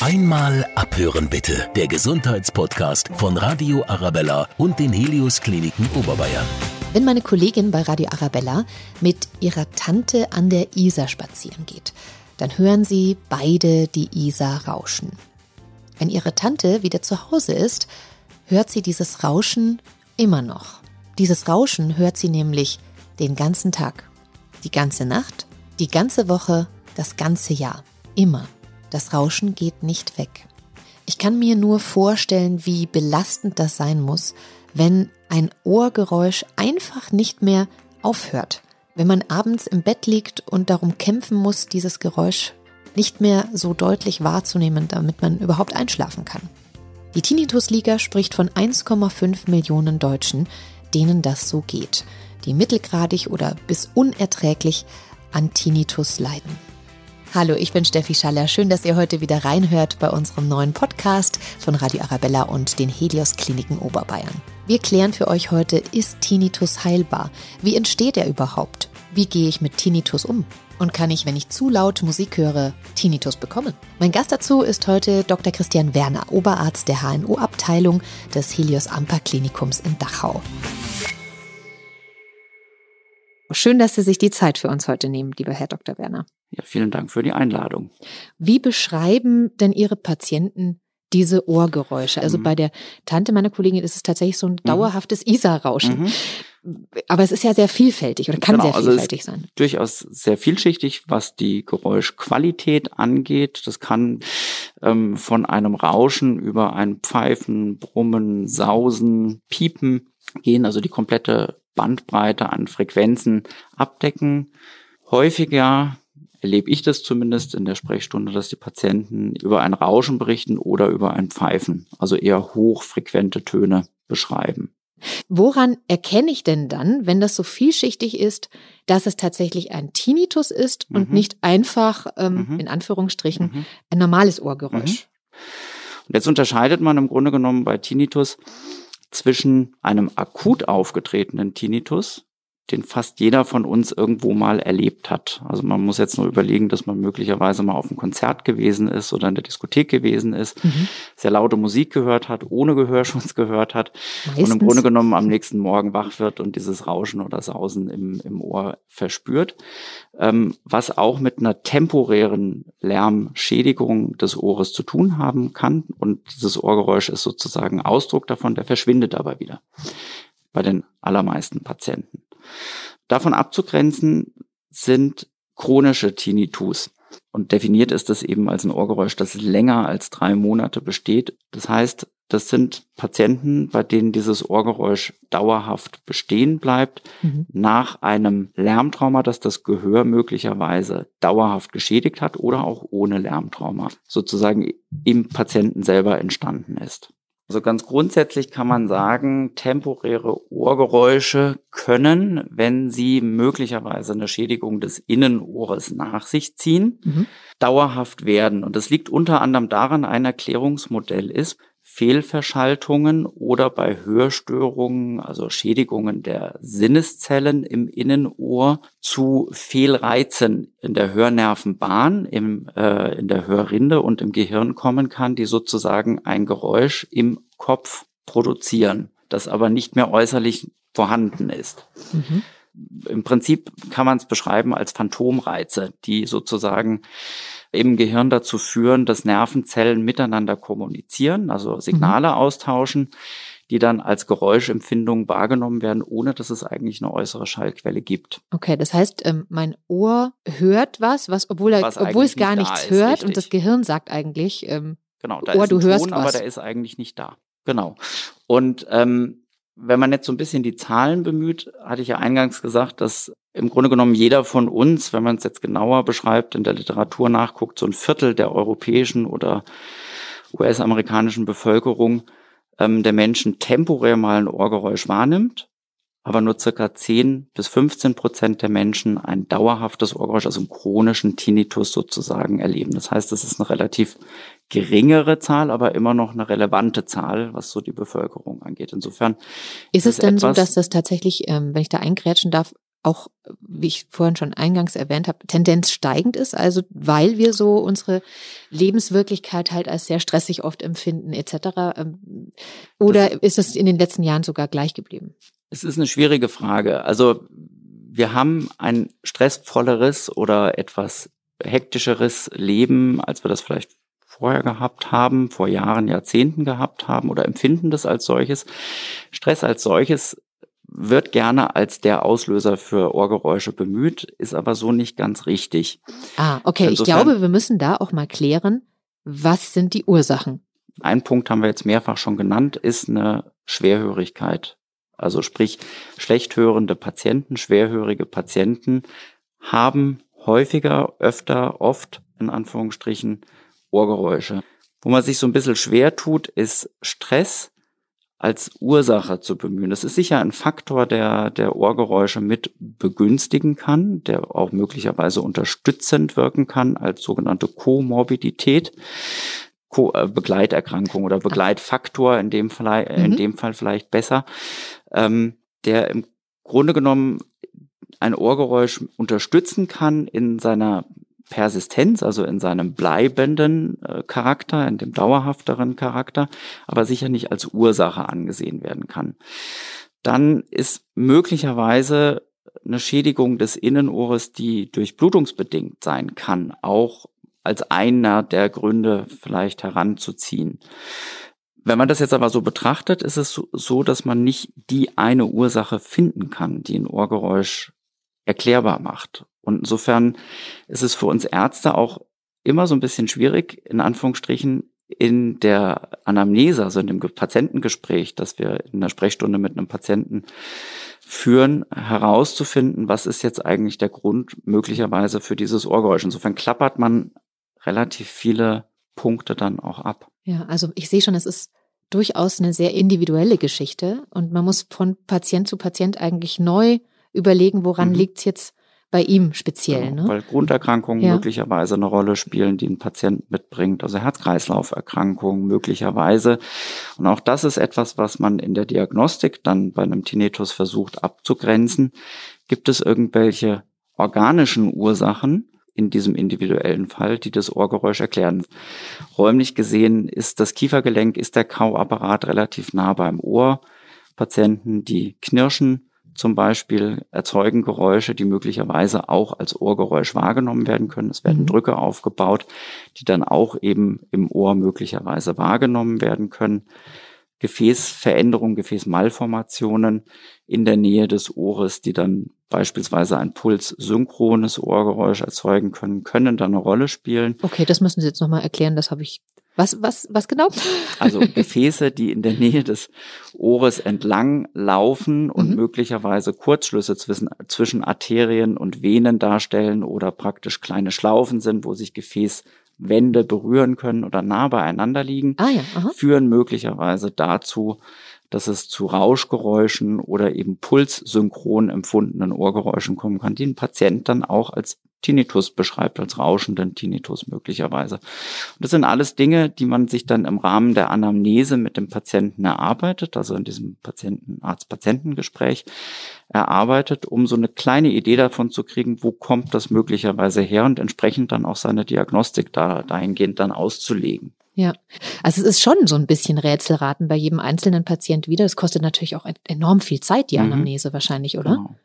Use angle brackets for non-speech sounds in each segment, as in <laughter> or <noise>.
Einmal abhören bitte. Der Gesundheitspodcast von Radio Arabella und den Helios Kliniken Oberbayern. Wenn meine Kollegin bei Radio Arabella mit ihrer Tante an der Isar spazieren geht, dann hören sie beide die Isar rauschen. Wenn ihre Tante wieder zu Hause ist, hört sie dieses Rauschen immer noch. Dieses Rauschen hört sie nämlich den ganzen Tag, die ganze Nacht, die ganze Woche, das ganze Jahr. Immer. Das Rauschen geht nicht weg. Ich kann mir nur vorstellen, wie belastend das sein muss, wenn ein Ohrgeräusch einfach nicht mehr aufhört. Wenn man abends im Bett liegt und darum kämpfen muss, dieses Geräusch nicht mehr so deutlich wahrzunehmen, damit man überhaupt einschlafen kann. Die Tinnitus-Liga spricht von 1,5 Millionen Deutschen, denen das so geht, die mittelgradig oder bis unerträglich an Tinnitus leiden. Hallo, ich bin Steffi Schaller. Schön, dass ihr heute wieder reinhört bei unserem neuen Podcast von Radio Arabella und den Helios Kliniken Oberbayern. Wir klären für euch heute, ist Tinnitus heilbar? Wie entsteht er überhaupt? Wie gehe ich mit Tinnitus um? Und kann ich, wenn ich zu laut Musik höre, Tinnitus bekommen? Mein Gast dazu ist heute Dr. Christian Werner, Oberarzt der HNO-Abteilung des Helios Amper Klinikums in Dachau. Schön, dass Sie sich die Zeit für uns heute nehmen, lieber Herr Dr. Werner. Ja, vielen Dank für die Einladung. Wie beschreiben denn Ihre Patienten diese Ohrgeräusche? Also mhm. bei der Tante meiner Kollegin ist es tatsächlich so ein mhm. dauerhaftes mhm. Isar-Rauschen. Mhm. Aber es ist ja sehr vielfältig oder kann genau, sehr also vielfältig also sein. Durchaus sehr vielschichtig, was die Geräuschqualität angeht. Das kann ähm, von einem Rauschen über ein Pfeifen, Brummen, Sausen, Piepen gehen, also die komplette Bandbreite an Frequenzen abdecken. Häufiger erlebe ich das zumindest in der Sprechstunde, dass die Patienten über ein Rauschen berichten oder über ein Pfeifen, also eher hochfrequente Töne beschreiben. Woran erkenne ich denn dann, wenn das so vielschichtig ist, dass es tatsächlich ein Tinnitus ist und mhm. nicht einfach, ähm, mhm. in Anführungsstrichen, mhm. ein normales Ohrgeräusch? Mhm. Und jetzt unterscheidet man im Grunde genommen bei Tinnitus zwischen einem akut aufgetretenen Tinnitus, den fast jeder von uns irgendwo mal erlebt hat. Also man muss jetzt nur überlegen, dass man möglicherweise mal auf einem Konzert gewesen ist oder in der Diskothek gewesen ist, mhm. sehr laute Musik gehört hat, ohne Gehörschutz <laughs> gehört hat Meistens. und im Grunde genommen am nächsten Morgen wach wird und dieses Rauschen oder Sausen im, im Ohr verspürt, ähm, was auch mit einer temporären Lärmschädigung des Ohres zu tun haben kann. Und dieses Ohrgeräusch ist sozusagen Ausdruck davon, der verschwindet aber wieder bei den allermeisten Patienten. Davon abzugrenzen sind chronische Tinnitus. Und definiert ist das eben als ein Ohrgeräusch, das länger als drei Monate besteht. Das heißt, das sind Patienten, bei denen dieses Ohrgeräusch dauerhaft bestehen bleibt, mhm. nach einem Lärmtrauma, das das Gehör möglicherweise dauerhaft geschädigt hat oder auch ohne Lärmtrauma sozusagen im Patienten selber entstanden ist. Also ganz grundsätzlich kann man sagen, temporäre Ohrgeräusche können, wenn sie möglicherweise eine Schädigung des Innenohres nach sich ziehen, mhm. dauerhaft werden. Und das liegt unter anderem daran, ein Erklärungsmodell ist, Fehlverschaltungen oder bei Hörstörungen, also Schädigungen der Sinneszellen im Innenohr zu Fehlreizen in der Hörnervenbahn, im, äh, in der Hörrinde und im Gehirn kommen kann, die sozusagen ein Geräusch im Kopf produzieren, das aber nicht mehr äußerlich vorhanden ist. Mhm. Im Prinzip kann man es beschreiben als Phantomreize, die sozusagen im Gehirn dazu führen, dass Nervenzellen miteinander kommunizieren, also Signale mhm. austauschen, die dann als Geräuschempfindung wahrgenommen werden, ohne dass es eigentlich eine äußere Schallquelle gibt. Okay, das heißt, ähm, mein Ohr hört was, was obwohl, er, was obwohl es gar nichts ist, hört richtig. und das Gehirn sagt eigentlich, ähm, genau, da Ohr, ist ein du Ton, hörst was. aber der ist eigentlich nicht da. Genau. Und ähm, wenn man jetzt so ein bisschen die Zahlen bemüht, hatte ich ja eingangs gesagt, dass im Grunde genommen jeder von uns, wenn man es jetzt genauer beschreibt, in der Literatur nachguckt, so ein Viertel der europäischen oder US-amerikanischen Bevölkerung ähm, der Menschen temporär mal ein Ohrgeräusch wahrnimmt, aber nur circa 10 bis 15 Prozent der Menschen ein dauerhaftes Ohrgeräusch, also einen chronischen Tinnitus sozusagen erleben. Das heißt, es ist eine relativ geringere Zahl, aber immer noch eine relevante Zahl, was so die Bevölkerung angeht. Insofern ist es denn so, dass das tatsächlich, ähm, wenn ich da eingrätschen darf, auch, wie ich vorhin schon eingangs erwähnt habe, Tendenz steigend ist, also weil wir so unsere Lebenswirklichkeit halt als sehr stressig oft empfinden etc. Ähm, oder das ist es in den letzten Jahren sogar gleich geblieben? Es ist eine schwierige Frage. Also wir haben ein stressvolleres oder etwas hektischeres Leben, als wir das vielleicht vorher gehabt haben, vor Jahren, Jahrzehnten gehabt haben oder empfinden das als solches. Stress als solches wird gerne als der Auslöser für Ohrgeräusche bemüht, ist aber so nicht ganz richtig. Ah, okay. Insofern, ich glaube, wir müssen da auch mal klären, was sind die Ursachen? Ein Punkt haben wir jetzt mehrfach schon genannt, ist eine Schwerhörigkeit. Also sprich, schlecht hörende Patienten, schwerhörige Patienten haben häufiger, öfter, oft in Anführungsstrichen Ohrgeräusche. Wo man sich so ein bisschen schwer tut, ist Stress als Ursache zu bemühen. Das ist sicher ein Faktor, der, der Ohrgeräusche mit begünstigen kann, der auch möglicherweise unterstützend wirken kann als sogenannte Komorbidität. Co äh, Begleiterkrankung oder Begleitfaktor in dem Fall, mhm. in dem Fall vielleicht besser, ähm, der im Grunde genommen ein Ohrgeräusch unterstützen kann in seiner Persistenz, also in seinem bleibenden äh, Charakter, in dem dauerhafteren Charakter, aber sicher nicht als Ursache angesehen werden kann. Dann ist möglicherweise eine Schädigung des Innenohres, die durchblutungsbedingt sein kann, auch als einer der Gründe vielleicht heranzuziehen. Wenn man das jetzt aber so betrachtet, ist es so, dass man nicht die eine Ursache finden kann, die ein Ohrgeräusch erklärbar macht. Und insofern ist es für uns Ärzte auch immer so ein bisschen schwierig, in Anführungsstrichen, in der Anamnese, also in dem Patientengespräch, das wir in der Sprechstunde mit einem Patienten führen, herauszufinden, was ist jetzt eigentlich der Grund möglicherweise für dieses Ohrgeräusch. Insofern klappert man relativ viele Punkte dann auch ab. Ja, also ich sehe schon, es ist durchaus eine sehr individuelle Geschichte und man muss von Patient zu Patient eigentlich neu überlegen, woran mhm. liegt es jetzt bei ihm speziell. Genau, ne? Weil Grunderkrankungen ja. möglicherweise eine Rolle spielen, die ein Patient mitbringt, also Herz-Kreislauf-Erkrankungen möglicherweise. Und auch das ist etwas, was man in der Diagnostik dann bei einem Tinnitus versucht abzugrenzen. Gibt es irgendwelche organischen Ursachen, in diesem individuellen Fall, die das Ohrgeräusch erklären. Räumlich gesehen ist das Kiefergelenk, ist der Kauapparat relativ nah beim Ohr. Patienten, die knirschen, zum Beispiel erzeugen Geräusche, die möglicherweise auch als Ohrgeräusch wahrgenommen werden können. Es werden mhm. Drücke aufgebaut, die dann auch eben im Ohr möglicherweise wahrgenommen werden können. Gefäßveränderungen, Gefäßmalformationen in der Nähe des Ohres, die dann beispielsweise ein pulssynchrones Ohrgeräusch erzeugen können, können dann eine Rolle spielen. Okay, das müssen Sie jetzt nochmal erklären, das habe ich was, was, was genau? <laughs> Also Gefäße, die in der Nähe des Ohres entlang laufen und mhm. möglicherweise Kurzschlüsse zwischen, zwischen Arterien und Venen darstellen oder praktisch kleine Schlaufen sind, wo sich Gefäßwände berühren können oder nah beieinander liegen, ah ja, führen möglicherweise dazu, dass es zu Rauschgeräuschen oder eben pulssynchron empfundenen Ohrgeräuschen kommen kann, die ein Patient dann auch als Tinnitus beschreibt, als rauschenden Tinnitus möglicherweise. Und das sind alles Dinge, die man sich dann im Rahmen der Anamnese mit dem Patienten erarbeitet, also in diesem Patienten, Arzt-Patientengespräch erarbeitet, um so eine kleine Idee davon zu kriegen, wo kommt das möglicherweise her und entsprechend dann auch seine Diagnostik da, dahingehend dann auszulegen. Ja, also es ist schon so ein bisschen Rätselraten bei jedem einzelnen Patient wieder. Das kostet natürlich auch enorm viel Zeit, die mhm. Anamnese mhm. wahrscheinlich, oder? Genau.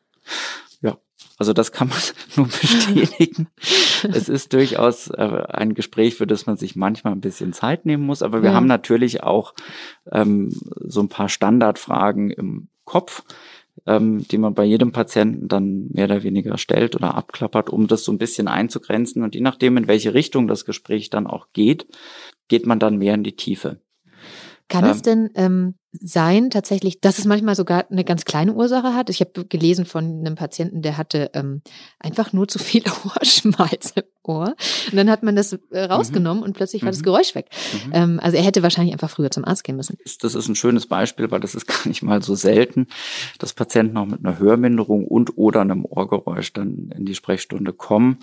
Also das kann man <laughs> nur bestätigen. es ist durchaus äh, ein Gespräch, für das man sich manchmal ein bisschen Zeit nehmen muss, aber wir ja. haben natürlich auch ähm, so ein paar Standardfragen im Kopf, ähm, die man bei jedem Patienten dann mehr oder weniger stellt oder abklappert, um das so ein bisschen einzugrenzen. Und je nachdem, in welche Richtung das Gespräch dann auch geht, geht man dann mehr in die Tiefe. Kann ähm, es denn ähm, sein tatsächlich, dass es manchmal sogar eine ganz kleine Ursache hat? Ich habe gelesen von einem Patienten, der hatte ähm, einfach nur zu viel <laughs> Ohrschmalz im Ohr. Und dann hat man das äh, rausgenommen mhm. und plötzlich war das mhm. Geräusch weg. Mhm. Ähm, also er hätte wahrscheinlich einfach früher zum Arzt gehen müssen. Das ist ein schönes Beispiel, weil das ist <laughs> gar nicht mal so selten, dass Patienten auch mit einer Hörminderung und oder einem Ohrgeräusch dann in die Sprechstunde kommen.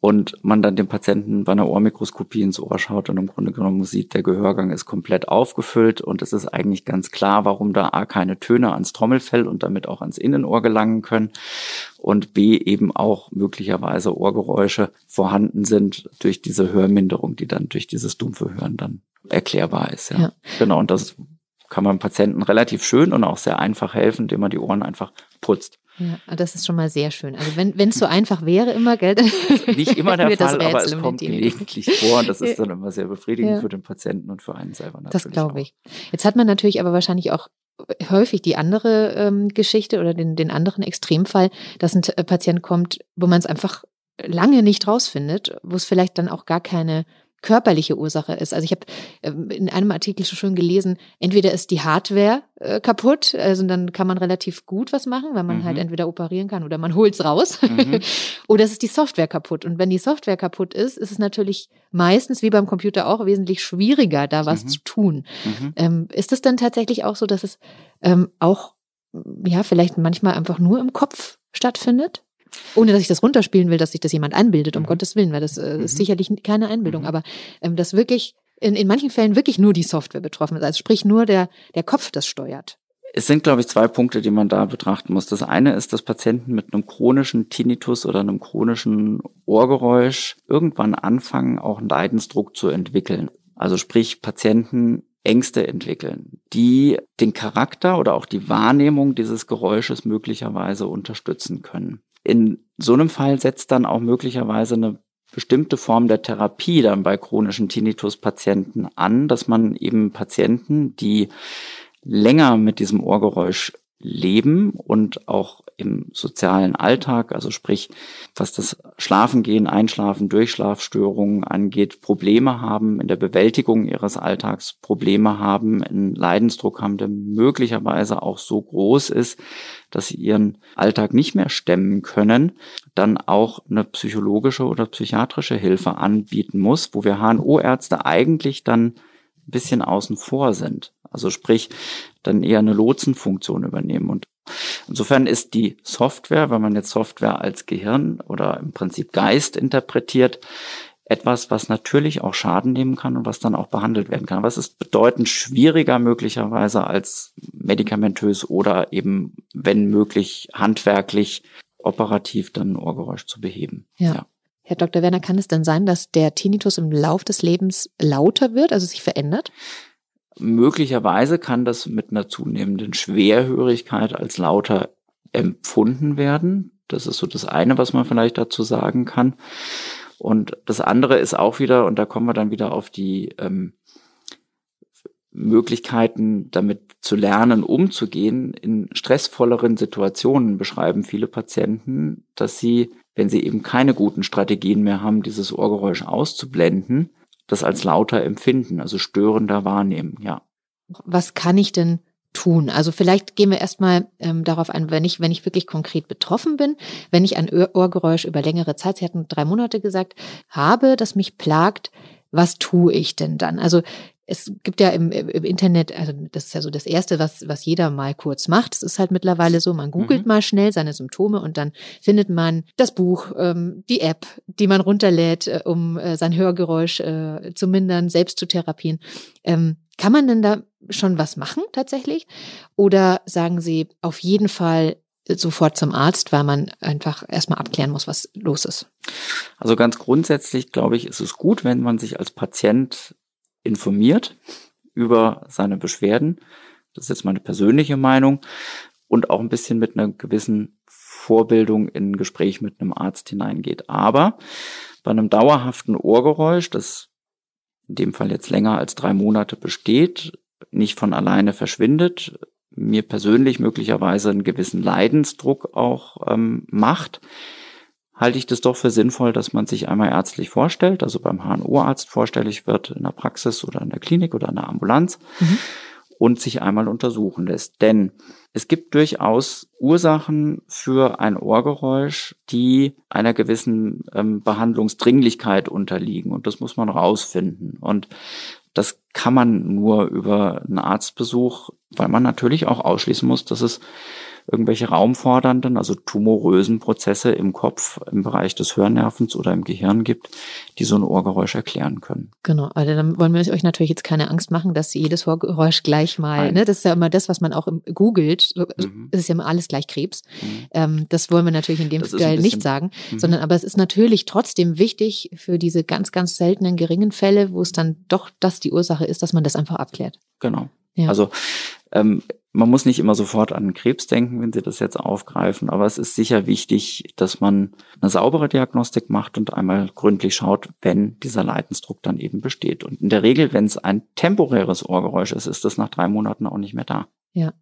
Und man dann dem Patienten bei einer Ohrmikroskopie ins Ohr schaut und im Grunde genommen sieht, der Gehörgang ist komplett aufgefüllt und es ist eigentlich ganz klar, warum da A keine Töne ans Trommelfell und damit auch ans Innenohr gelangen können und B eben auch möglicherweise Ohrgeräusche vorhanden sind durch diese Hörminderung, die dann durch dieses dumpfe Hören dann erklärbar ist. Ja. ja. Genau, und das kann man Patienten relativ schön und auch sehr einfach helfen, indem man die Ohren einfach putzt. Ja, das ist schon mal sehr schön. Also wenn es so einfach wäre immer, gell? <laughs> Nicht immer der Fall, aber es kommt gelegentlich vor und das ist dann immer sehr befriedigend ja. für den Patienten und für einen selber natürlich. Das glaube ich. Jetzt hat man natürlich aber wahrscheinlich auch häufig die andere ähm, Geschichte oder den, den anderen Extremfall, dass ein Patient kommt, wo man es einfach lange nicht rausfindet, wo es vielleicht dann auch gar keine körperliche Ursache ist. Also ich habe ähm, in einem Artikel schon schön gelesen, entweder ist die Hardware äh, kaputt, also dann kann man relativ gut was machen, weil man halt mhm. halt entweder operieren kann oder man holt's raus, mhm. <laughs> oder es ist die Software kaputt. Und wenn die Software kaputt ist, ist es natürlich meistens wie beim Computer auch wesentlich schwieriger, da was mhm. zu tun. Mhm. Ähm, ist es dann tatsächlich auch so, dass es ähm, auch ja vielleicht manchmal einfach nur im Kopf stattfindet? Ohne dass ich das runterspielen will, dass sich das jemand einbildet, um mhm. Gottes Willen, weil das äh, ist mhm. sicherlich keine Einbildung, mhm. aber ähm, dass wirklich in, in manchen Fällen wirklich nur die Software betroffen ist, also sprich nur der, der Kopf das steuert. Es sind, glaube ich, zwei Punkte, die man da betrachten muss. Das eine ist, dass Patienten mit einem chronischen Tinnitus oder einem chronischen Ohrgeräusch irgendwann anfangen, auch einen Leidensdruck zu entwickeln. Also sprich, Patienten Ängste entwickeln, die den Charakter oder auch die Wahrnehmung dieses Geräusches möglicherweise unterstützen können. In so einem Fall setzt dann auch möglicherweise eine bestimmte Form der Therapie dann bei chronischen Tinnitus-Patienten an, dass man eben Patienten, die länger mit diesem Ohrgeräusch leben und auch im sozialen Alltag, also sprich, was das Schlafengehen, Einschlafen, Durchschlafstörungen angeht, Probleme haben in der Bewältigung ihres Alltags, Probleme haben, einen Leidensdruck haben, der möglicherweise auch so groß ist, dass sie ihren Alltag nicht mehr stemmen können, dann auch eine psychologische oder psychiatrische Hilfe anbieten muss, wo wir HNO-Ärzte eigentlich dann ein bisschen außen vor sind. Also sprich, dann eher eine Lotsenfunktion übernehmen. Und insofern ist die Software, wenn man jetzt Software als Gehirn oder im Prinzip Geist interpretiert, etwas, was natürlich auch Schaden nehmen kann und was dann auch behandelt werden kann. Es ist bedeutend schwieriger möglicherweise als medikamentös oder eben, wenn möglich, handwerklich, operativ dann ein Ohrgeräusch zu beheben. Ja. ja. Herr Dr. Werner, kann es denn sein, dass der Tinnitus im Lauf des Lebens lauter wird, also sich verändert? Möglicherweise kann das mit einer zunehmenden Schwerhörigkeit als lauter empfunden werden. Das ist so das eine, was man vielleicht dazu sagen kann. Und das andere ist auch wieder, und da kommen wir dann wieder auf die ähm, Möglichkeiten, damit zu lernen, umzugehen. In stressvolleren Situationen beschreiben viele Patienten, dass sie, wenn sie eben keine guten Strategien mehr haben, dieses Ohrgeräusch auszublenden, das als lauter empfinden, also störender wahrnehmen, ja. Was kann ich denn tun? Also vielleicht gehen wir erstmal ähm, darauf ein, wenn ich, wenn ich wirklich konkret betroffen bin, wenn ich ein Ohrgeräusch über längere Zeit, Sie hatten drei Monate gesagt, habe, das mich plagt, was tue ich denn dann? Also es gibt ja im, im, Internet, also das ist ja so das Erste, was, was jeder mal kurz macht. Es ist halt mittlerweile so, man googelt mhm. mal schnell seine Symptome und dann findet man das Buch, ähm, die App, die man runterlädt, äh, um äh, sein Hörgeräusch äh, zu mindern, selbst zu therapieren. Ähm, kann man denn da schon was machen tatsächlich? Oder sagen Sie auf jeden Fall sofort zum Arzt, weil man einfach erstmal abklären muss, was los ist? Also ganz grundsätzlich, glaube ich, ist es gut, wenn man sich als Patient informiert über seine Beschwerden. Das ist jetzt meine persönliche Meinung und auch ein bisschen mit einer gewissen Vorbildung in ein Gespräch mit einem Arzt hineingeht. Aber bei einem dauerhaften Ohrgeräusch, das in dem Fall jetzt länger als drei Monate besteht, nicht von alleine verschwindet, mir persönlich möglicherweise einen gewissen Leidensdruck auch ähm, macht, halte ich das doch für sinnvoll, dass man sich einmal ärztlich vorstellt, also beim HNO-Arzt vorstellig wird in der Praxis oder in der Klinik oder in der Ambulanz mhm. und sich einmal untersuchen lässt. Denn es gibt durchaus Ursachen für ein Ohrgeräusch, die einer gewissen ähm, Behandlungsdringlichkeit unterliegen und das muss man rausfinden. Und das kann man nur über einen Arztbesuch, weil man natürlich auch ausschließen muss, dass es irgendwelche raumfordernden, also tumorösen Prozesse im Kopf, im Bereich des Hörnervens oder im Gehirn gibt, die so ein Ohrgeräusch erklären können. Genau, also dann wollen wir euch natürlich jetzt keine Angst machen, dass jedes Ohrgeräusch gleich mal, ne, das ist ja immer das, was man auch googelt, mhm. ist ja immer alles gleich Krebs. Mhm. Ähm, das wollen wir natürlich in dem Fall nicht sagen, mhm. sondern aber es ist natürlich trotzdem wichtig für diese ganz, ganz seltenen geringen Fälle, wo es dann doch das die Ursache ist, dass man das einfach abklärt. Genau. Ja. Also ähm, man muss nicht immer sofort an Krebs denken, wenn Sie das jetzt aufgreifen, aber es ist sicher wichtig, dass man eine saubere Diagnostik macht und einmal gründlich schaut, wenn dieser Leidensdruck dann eben besteht. Und in der Regel, wenn es ein temporäres Ohrgeräusch ist, ist das nach drei Monaten auch nicht mehr da. Ja,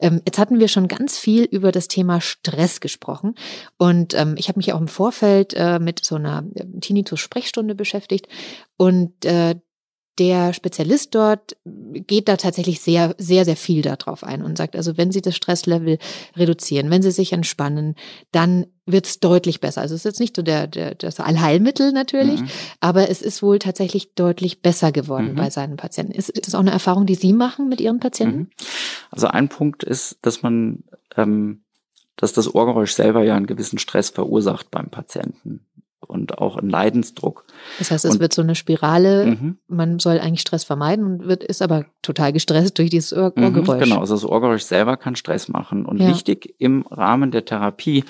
ähm, jetzt hatten wir schon ganz viel über das Thema Stress gesprochen und ähm, ich habe mich auch im Vorfeld äh, mit so einer äh, Tinnitus-Sprechstunde beschäftigt und äh, der Spezialist dort geht da tatsächlich sehr, sehr, sehr viel darauf ein und sagt, also wenn Sie das Stresslevel reduzieren, wenn Sie sich entspannen, dann wird es deutlich besser. Also es ist jetzt nicht so der, der, das Allheilmittel natürlich, mhm. aber es ist wohl tatsächlich deutlich besser geworden mhm. bei seinen Patienten. Ist, ist das auch eine Erfahrung, die Sie machen mit Ihren Patienten? Mhm. Also ein Punkt ist, dass man, ähm, dass das Ohrgeräusch selber ja einen gewissen Stress verursacht beim Patienten und auch einen Leidensdruck. Das heißt, es und, wird so eine Spirale, mhm. man soll eigentlich Stress vermeiden und wird, ist aber total gestresst durch dieses Ohr mhm, Ohrgeräusch. genau, also das Ohrgeräusch selber kann Stress machen. Und ja. wichtig im Rahmen der Therapie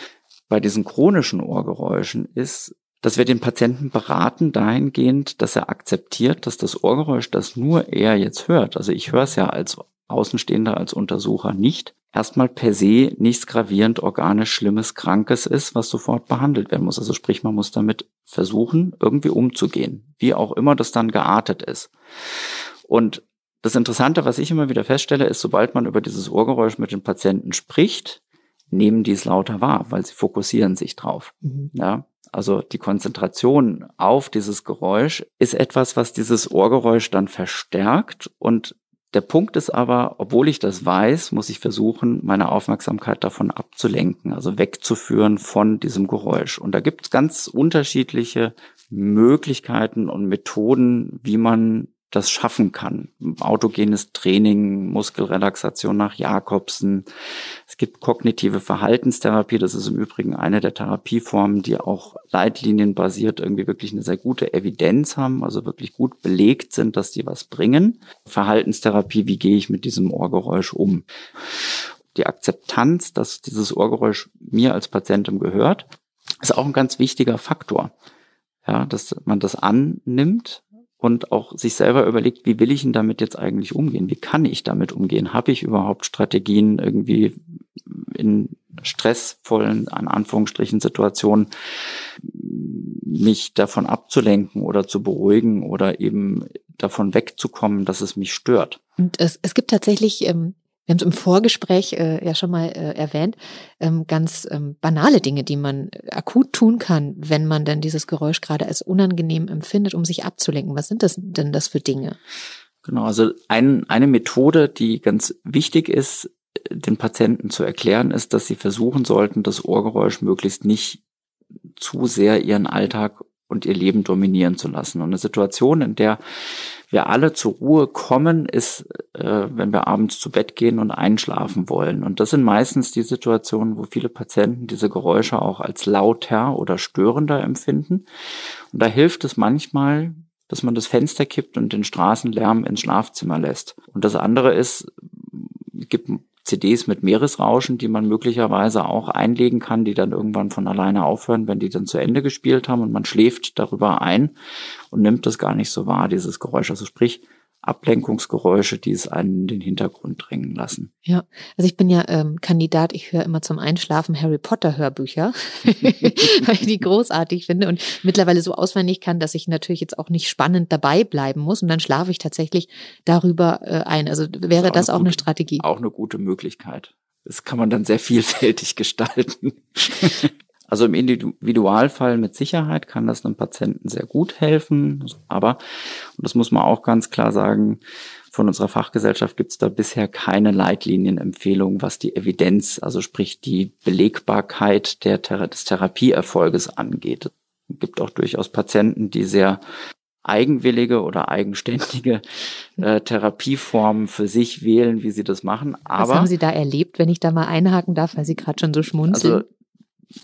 bei diesen chronischen Ohrgeräuschen ist, dass wir den Patienten beraten dahingehend, dass er akzeptiert, dass das Ohrgeräusch, das nur er jetzt hört, also ich höre es ja als Außenstehender, als Untersucher nicht, erstmal per se nichts gravierend organisch Schlimmes, Krankes ist, was sofort behandelt werden muss. Also sprich, man muss damit versuchen, irgendwie umzugehen, wie auch immer das dann geartet ist. Und das Interessante, was ich immer wieder feststelle, ist, sobald man über dieses Ohrgeräusch mit den Patienten spricht, nehmen die es lauter wahr, weil sie fokussieren sich drauf. Mhm. Ja, also die Konzentration auf dieses Geräusch ist etwas, was dieses Ohrgeräusch dann verstärkt und der Punkt ist aber, obwohl ich das weiß, muss ich versuchen, meine Aufmerksamkeit davon abzulenken, also wegzuführen von diesem Geräusch. Und da gibt es ganz unterschiedliche Möglichkeiten und Methoden, wie man das schaffen kann. Autogenes Training, Muskelrelaxation nach Jakobsen. Es gibt kognitive Verhaltenstherapie. Das ist im Übrigen eine der Therapieformen, die auch leitlinienbasiert irgendwie wirklich eine sehr gute Evidenz haben, also wirklich gut belegt sind, dass die was bringen. Verhaltenstherapie, wie gehe ich mit diesem Ohrgeräusch um? Die Akzeptanz, dass dieses Ohrgeräusch mir als Patientin gehört, ist auch ein ganz wichtiger Faktor. Ja, dass man das annimmt, und auch sich selber überlegt, wie will ich denn damit jetzt eigentlich umgehen? Wie kann ich damit umgehen? Habe ich überhaupt Strategien irgendwie in stressvollen, an Anführungsstrichen, Situationen mich davon abzulenken oder zu beruhigen oder eben davon wegzukommen, dass es mich stört. Und es, es gibt tatsächlich ähm, wir haben es im Vorgespräch äh, ja schon mal äh, erwähnt, ähm, ganz ähm, banale Dinge, die man akut tun kann, wenn man dann dieses Geräusch gerade als unangenehm empfindet, um sich abzulenken. Was sind das denn das für Dinge? Genau, also ein, eine Methode, die ganz wichtig ist, den Patienten zu erklären, ist, dass sie versuchen sollten, das Ohrgeräusch möglichst nicht zu sehr ihren Alltag und ihr Leben dominieren zu lassen. Und eine Situation, in der wir alle zur Ruhe kommen, ist, äh, wenn wir abends zu Bett gehen und einschlafen wollen. Und das sind meistens die Situationen, wo viele Patienten diese Geräusche auch als lauter oder störender empfinden. Und da hilft es manchmal, dass man das Fenster kippt und den Straßenlärm ins Schlafzimmer lässt. Und das andere ist, gibt CDs mit Meeresrauschen, die man möglicherweise auch einlegen kann, die dann irgendwann von alleine aufhören, wenn die dann zu Ende gespielt haben und man schläft darüber ein und nimmt das gar nicht so wahr, dieses Geräusch. Also sprich, Ablenkungsgeräusche, die es einen in den Hintergrund drängen lassen. Ja, also ich bin ja ähm, Kandidat, ich höre immer zum Einschlafen Harry Potter Hörbücher, <laughs> weil ich die großartig finde und mittlerweile so auswendig kann, dass ich natürlich jetzt auch nicht spannend dabei bleiben muss und dann schlafe ich tatsächlich darüber äh, ein. Also wäre das, auch, das eine, auch eine Strategie? Auch eine gute Möglichkeit. Das kann man dann sehr vielfältig <laughs> gestalten. Also im Individualfall mit Sicherheit kann das einem Patienten sehr gut helfen. Aber, und das muss man auch ganz klar sagen, von unserer Fachgesellschaft gibt es da bisher keine Leitlinienempfehlung, was die Evidenz, also sprich die Belegbarkeit der, des Therapieerfolges angeht. Es gibt auch durchaus Patienten, die sehr eigenwillige oder eigenständige äh, Therapieformen für sich wählen, wie sie das machen. Aber, Was haben Sie da erlebt, wenn ich da mal einhaken darf, weil Sie gerade schon so schmunzeln? Also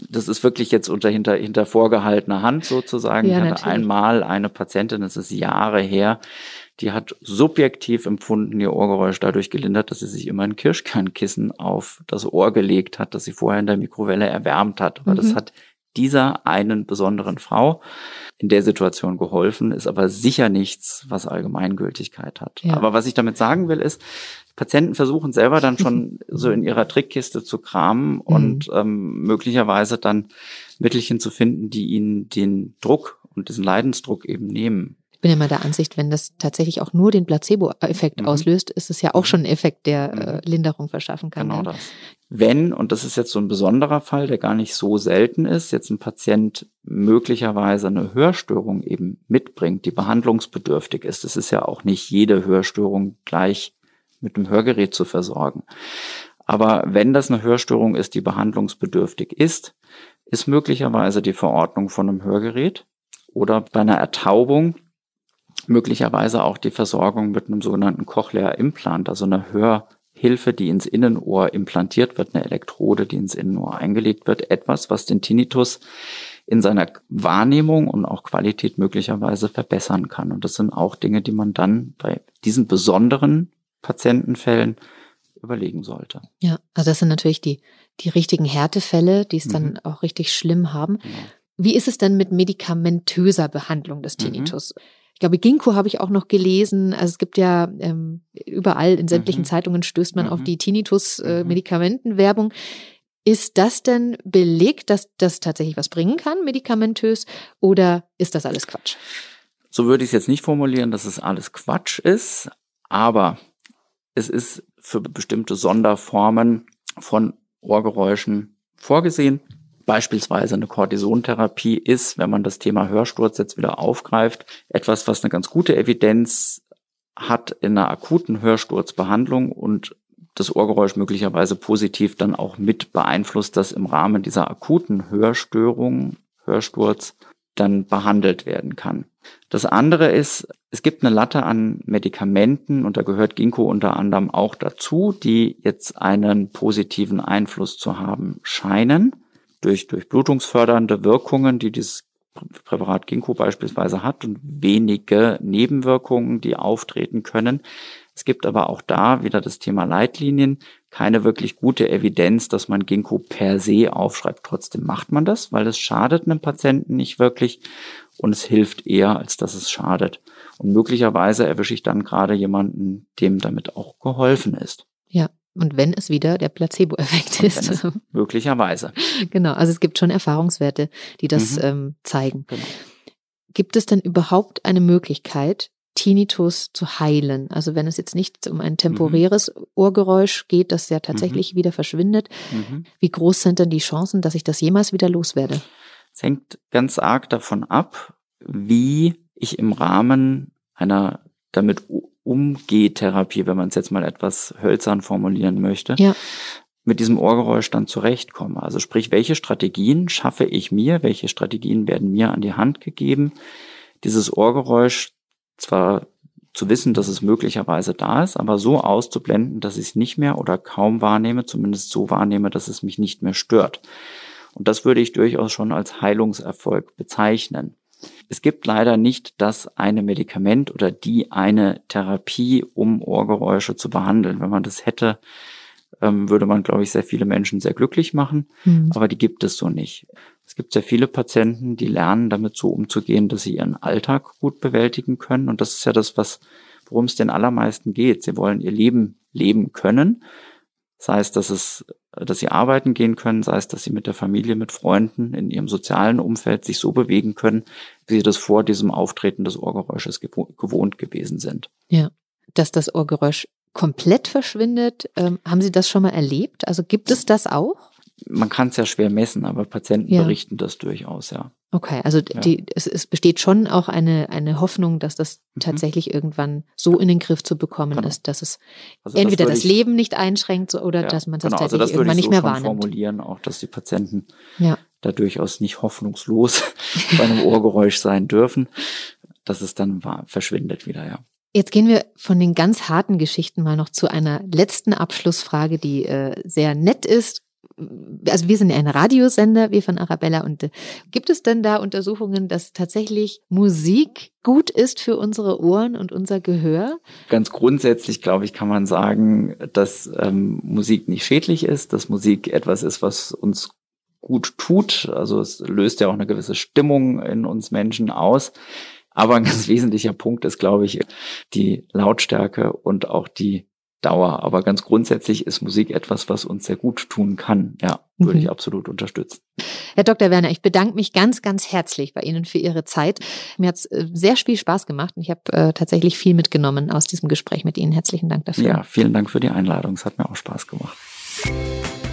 das ist wirklich jetzt unter hinter, hinter vorgehaltener Hand sozusagen. Ja, ich hatte natürlich. einmal eine Patientin, das ist Jahre her, die hat subjektiv empfunden, ihr Ohrgeräusch dadurch gelindert, dass sie sich immer ein Kirschkernkissen auf das Ohr gelegt hat, das sie vorher in der Mikrowelle erwärmt hat. Aber das Mhm. hat dieser einen besonderen Frau in der Situation geholfen, ist aber sicher nichts, was Allgemeingültigkeit hat. Ja. Aber was ich damit sagen will, ist, Patienten versuchen selber dann schon <laughs> so in ihrer Trickkiste zu kramen und ähm, möglicherweise dann Mittelchen zu finden, die ihnen den Druck und diesen Leidensdruck eben nehmen. Ich bin ja mal der Ansicht, wenn das tatsächlich auch nur den Placebo-Effekt Mhm. auslöst, ist es ja auch schon ein Effekt, der Mhm. äh, Linderung verschaffen kann. Genau ja. das. Wenn, und das ist jetzt so ein besonderer Fall, der gar nicht so selten ist, jetzt ein Patient möglicherweise eine Hörstörung eben mitbringt, die behandlungsbedürftig ist. Es ist ja auch nicht jede Hörstörung gleich mit einem Hörgerät zu versorgen. Aber wenn das eine Hörstörung ist, die behandlungsbedürftig ist, ist möglicherweise die Verordnung von einem Hörgerät oder bei einer Ertaubung möglicherweise auch die Versorgung mit einem sogenannten Cochlea-Implant, also einer Hörhilfe, die ins Innenohr implantiert wird, eine Elektrode, die ins Innenohr eingelegt wird, etwas, was den Tinnitus in seiner Wahrnehmung und auch Qualität möglicherweise verbessern kann. Und das sind auch Dinge, die man dann bei diesen besonderen Patientenfällen überlegen sollte. Ja, also das sind natürlich die, die richtigen Härtefälle, die es dann Mhm. auch richtig schlimm haben. Genau. Wie ist es denn mit medikamentöser Behandlung des Mhm. Ich glaube, Ginkgo habe ich auch noch gelesen. Also es gibt ja ähm, überall in sämtlichen Mhm. Zeitungen stößt man Mhm. auf die Mhm. Tinnitus-Medikamentenwerbung. Ist das denn belegt, dass das tatsächlich was bringen kann, medikamentös, oder ist das alles Quatsch? So würde ich es jetzt nicht formulieren, dass es alles Quatsch ist, aber es ist für bestimmte Sonderformen von Ohrgeräuschen vorgesehen. Beispielsweise eine Cortisontherapie ist, wenn man das Thema Hörsturz jetzt wieder aufgreift, etwas, was eine ganz gute Evidenz hat in einer akuten Hörsturzbehandlung und das Ohrgeräusch möglicherweise positiv dann auch mit beeinflusst, dass im Rahmen dieser akuten Hörstörung, Hörsturz, dann behandelt werden kann. Das andere ist, es gibt eine Latte an Medikamenten und da gehört Ginkgo unter anderem auch dazu, die jetzt einen positiven Einfluss zu haben scheinen durch, durch blutungsfördernde Wirkungen, die dieses Präparat Ginkgo beispielsweise hat und wenige Nebenwirkungen, die auftreten können. Es gibt aber auch da wieder das Thema Leitlinien, keine wirklich gute Evidenz, dass man Ginkgo per se aufschreibt. Trotzdem macht man das, weil es schadet einem Patienten nicht wirklich und es hilft eher, als dass es schadet. Und möglicherweise erwische ich dann gerade jemanden, dem damit auch geholfen ist. Und wenn es wieder der Placebo-Effekt ist. Möglicherweise. <laughs> genau. Also es gibt schon Erfahrungswerte, die das Mhm. ähm, zeigen. Genau. Gibt es denn überhaupt eine Möglichkeit, Tinnitus zu heilen? Also wenn es jetzt nicht um ein temporäres Ohrgeräusch geht, das ja tatsächlich wieder verschwindet, Mhm. wie groß sind denn die Chancen, dass ich das jemals wieder loswerde? Es hängt ganz arg davon ab, wie ich im Rahmen einer damit Umgehtherapie, wenn man es jetzt mal etwas hölzern formulieren möchte, Ja. mit diesem Ohrgeräusch dann zurechtkomme. Also sprich, welche Strategien schaffe ich mir, welche Strategien werden mir an die Hand gegeben, dieses Ohrgeräusch zwar zu wissen, dass es möglicherweise da ist, aber so auszublenden, dass ich es nicht mehr oder kaum wahrnehme, zumindest so wahrnehme, dass es mich nicht mehr stört. Und das würde ich durchaus schon als Heilungserfolg bezeichnen. Es gibt leider nicht das eine Medikament oder die eine Therapie, um Ohrgeräusche zu behandeln. Wenn man das hätte, ähm, würde man, glaube ich, sehr viele Menschen sehr glücklich machen. Hm. Aber die gibt es so nicht. Es gibt sehr viele Patienten, die lernen, damit so umzugehen, dass sie ihren Alltag gut bewältigen können. Und das ist ja das, was, worum es den allermeisten geht. Sie wollen ihr Leben leben können. Sei es, dass es, dass sie arbeiten gehen können, sei es, dass sie mit der Familie, mit Freunden in ihrem sozialen Umfeld sich so bewegen können, wie sie das vor diesem Auftreten des Ohrgeräusches gewo- gewohnt gewesen sind. Dass das Ohrgeräusch komplett verschwindet, ähm, haben Sie das schon mal erlebt? Also gibt es das auch? Man kann es ja schwer messen, aber Patienten Ja. berichten das durchaus, ja. Okay, also die, es, es besteht schon auch eine, eine Hoffnung, dass das Mhm. tatsächlich irgendwann so in den Griff zu bekommen Genau. ist, dass es Also entweder das, ich- Leben nicht einschränkt so- oder Ja, dass man das genau, also tatsächlich das würde irgendwann ich nicht so mehr wahrnimmt. formulieren, auch dass die Patienten Ja. da durchaus nicht hoffnungslos <laughs> bei einem Ohrgeräusch sein dürfen. dass es dann verschwindet wieder, ja. Jetzt gehen wir von den ganz harten Geschichten mal noch zu einer letzten Abschlussfrage, die äh, sehr nett ist. Also wir sind ein Radiosender, wir von Arabella. Und äh, gibt es denn da Untersuchungen, dass tatsächlich Musik gut ist für unsere Ohren und unser Gehör? Ganz grundsätzlich, glaube ich, kann man sagen, dass ähm, Musik nicht schädlich ist, dass Musik etwas ist, was uns gut tut. Also es löst ja auch eine gewisse Stimmung in uns Menschen aus. Aber ein ganz <laughs> wesentlicher Punkt ist, glaube ich, die Lautstärke und auch die Dauer. Aber ganz grundsätzlich ist Musik etwas, was uns sehr gut tun kann. Ja, würde mhm. ich absolut unterstützen. Herr Dr. Werner, ich bedanke mich ganz, ganz herzlich bei Ihnen für Ihre Zeit. Mir hat es äh, sehr viel Spaß gemacht und ich habe äh, tatsächlich viel mitgenommen aus diesem Gespräch mit Ihnen. Herzlichen Dank dafür. Ja, vielen Dank für die Einladung. Es hat mir auch Spaß gemacht.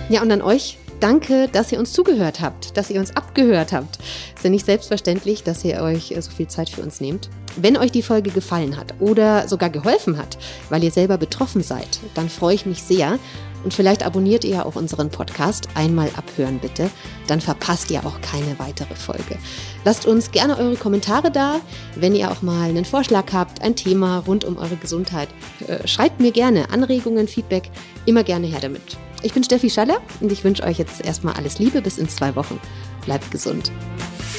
Ja, und an euch Danke, dass ihr uns zugehört habt, dass ihr uns abgehört habt. Ist ja nicht selbstverständlich, dass ihr euch äh, so viel Zeit für uns nehmt. Wenn euch die Folge gefallen hat oder sogar geholfen hat, weil ihr selber betroffen seid, dann freue ich mich sehr. Und vielleicht abonniert ihr auch unseren Podcast. Einmal abhören bitte. Dann verpasst ihr auch keine weitere Folge. Lasst uns gerne eure Kommentare da. Wenn ihr auch mal einen Vorschlag habt, ein Thema rund um eure Gesundheit, äh, schreibt mir gerne Anregungen, Feedback. Immer gerne her damit. Ich bin Steffi Schaller und ich wünsche euch jetzt erstmal alles Liebe bis in zwei Wochen. Bleibt gesund.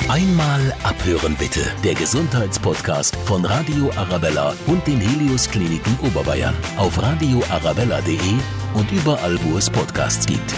Einmal abhören bitte. Der Gesundheitspodcast von Radio Arabella und den Helios Kliniken Oberbayern auf radioarabella.de und überall, wo es Podcasts gibt.